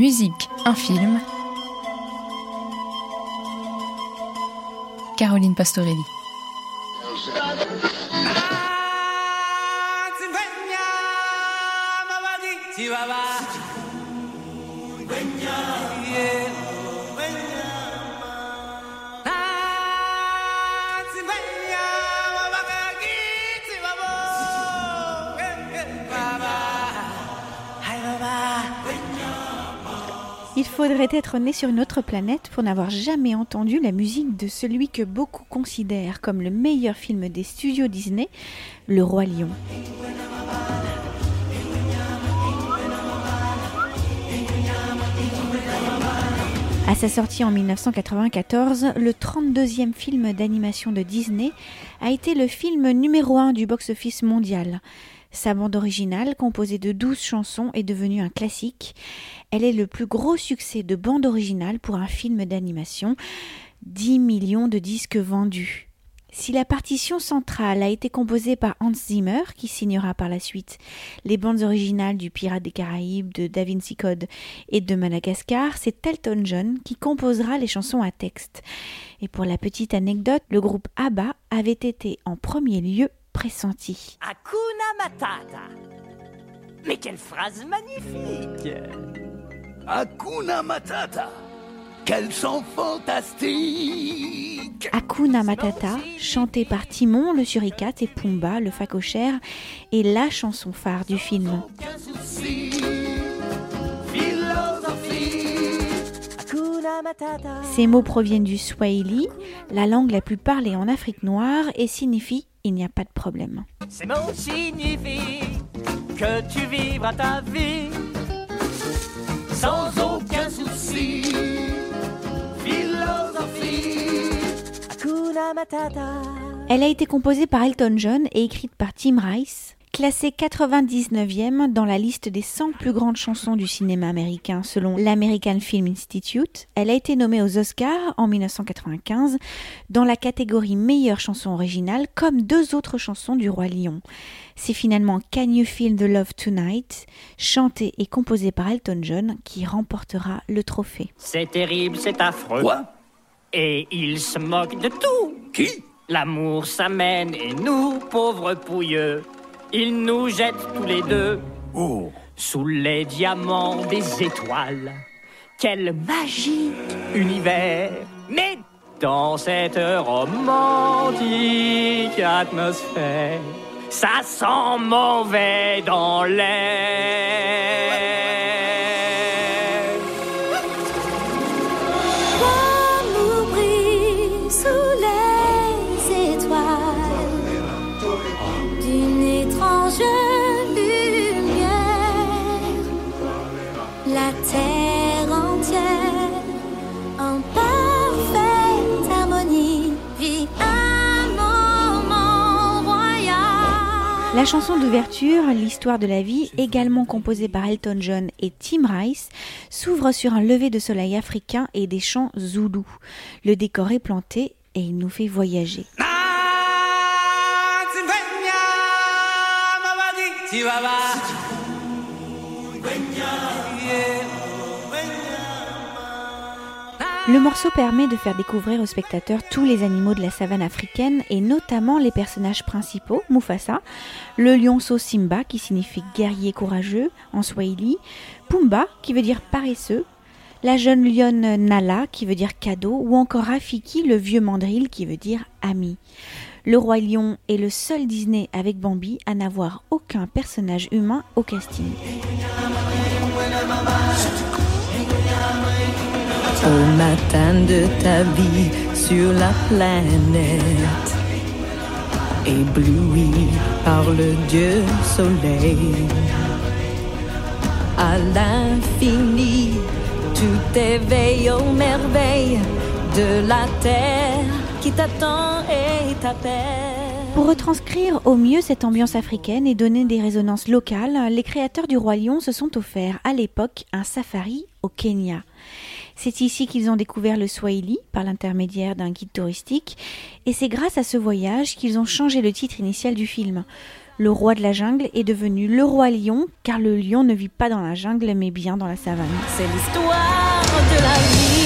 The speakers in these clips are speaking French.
Musique, un film. Caroline Pastorelli. Il faudrait être né sur une autre planète pour n'avoir jamais entendu la musique de celui que beaucoup considèrent comme le meilleur film des studios Disney, Le Roi Lion. À sa sortie en 1994, le 32e film d'animation de Disney a été le film numéro 1 du box-office mondial. Sa bande originale, composée de 12 chansons, est devenue un classique. Elle est le plus gros succès de bande originale pour un film d'animation. 10 millions de disques vendus. Si la partition centrale a été composée par Hans Zimmer, qui signera par la suite les bandes originales du Pirate des Caraïbes, de Da Vinci Code et de Madagascar, c'est Elton John qui composera les chansons à texte. Et pour la petite anecdote, le groupe ABBA avait été en premier lieu pressenti. Hakuna Matata. Mais quelle phrase magnifique Hakuna Matata. Quel chant fantastique Hakuna Matata, chanté par Timon, le suricate et Pumba, le phacochère, est la chanson phare du film. Aucun souci. Philosophie. Hakuna Matata. Ces mots proviennent du Swahili, la langue la plus parlée en Afrique noire, et signifient il n'y a pas de problème. Ces mots signifient que tu vivras ta vie Sans aucun souci. Philosophie. Hakuna Matata. Elle a été composée par Elton John et écrite par Tim Rice. Classée 99e dans la liste des 100 plus grandes chansons du cinéma américain selon l'American Film Institute, elle a été nommée aux Oscars en 1995 dans la catégorie meilleure chanson originale comme deux autres chansons du Roi Lion. C'est finalement Can You Feel the Love Tonight, chantée et composée par Elton John, qui remportera le trophée. C'est terrible, c'est affreux. Quoi? Et il se moque de tout. Qui? L'amour s'amène et nous, pauvres pouilleux, il nous jette tous les deux Oh. sous les diamants des étoiles. Quel magique univers Mais dans cette romantique atmosphère, ça sent mauvais dans l'air. La chanson d'ouverture, L'histoire de la vie, également composée par Elton John et Tim Rice, s'ouvre sur un lever de soleil africain et des chants zoulous. Le décor est planté et il nous fait voyager. Le morceau permet de faire découvrir aux spectateurs tous les animaux de la savane africaine et notamment les personnages principaux, Mufasa, le lionceau Simba qui signifie guerrier courageux en swahili, Pumba qui veut dire paresseux, la jeune lionne Nala qui veut dire cadeau ou encore Rafiki le vieux mandril qui veut dire ami. Le roi lion est le seul Disney avec Bambi à n'avoir aucun personnage humain au casting. Au matin de ta vie sur la planète, ébloui par le Dieu soleil, à l'infini, tout éveille aux merveilles de la terre qui t'attend et t'appelle. Pour retranscrire au mieux cette ambiance africaine et donner des résonances locales, les créateurs du Roi Lion se sont offerts à l'époque un safari au Kenya. C'est ici qu'ils ont découvert le Swahili par l'intermédiaire d'un guide touristique et c'est grâce à ce voyage qu'ils ont changé le titre initial du film. Le roi de la jungle est devenu le roi lion, car le lion ne vit pas dans la jungle, mais bien dans la savane. C'est l'histoire de la vie.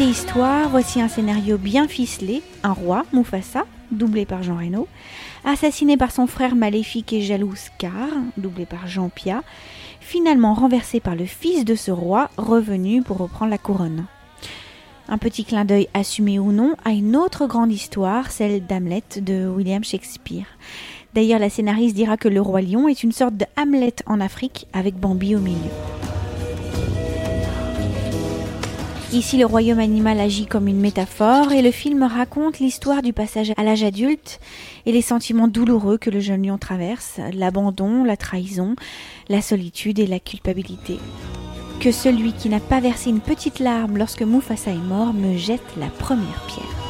Histoire, voici un scénario bien ficelé. Un roi, Mufasa, doublé par Jean Reno, assassiné par son frère maléfique et jaloux Scar, doublé par Jean Pia, finalement renversé par le fils de ce roi, revenu pour reprendre la couronne. Un petit clin d'œil assumé ou non à une autre grande histoire, celle d'Hamlet de William Shakespeare. D'ailleurs, la scénariste dira que le roi lion est une sorte de Hamlet en Afrique avec Bambi au milieu. Ici, le royaume animal agit comme une métaphore et le film raconte l'histoire du passage à l'âge adulte et les sentiments douloureux que le jeune lion traverse, l'abandon, la trahison, la solitude et la culpabilité. Que celui qui n'a pas versé une petite larme lorsque Mufasa est mort me jette la première pierre.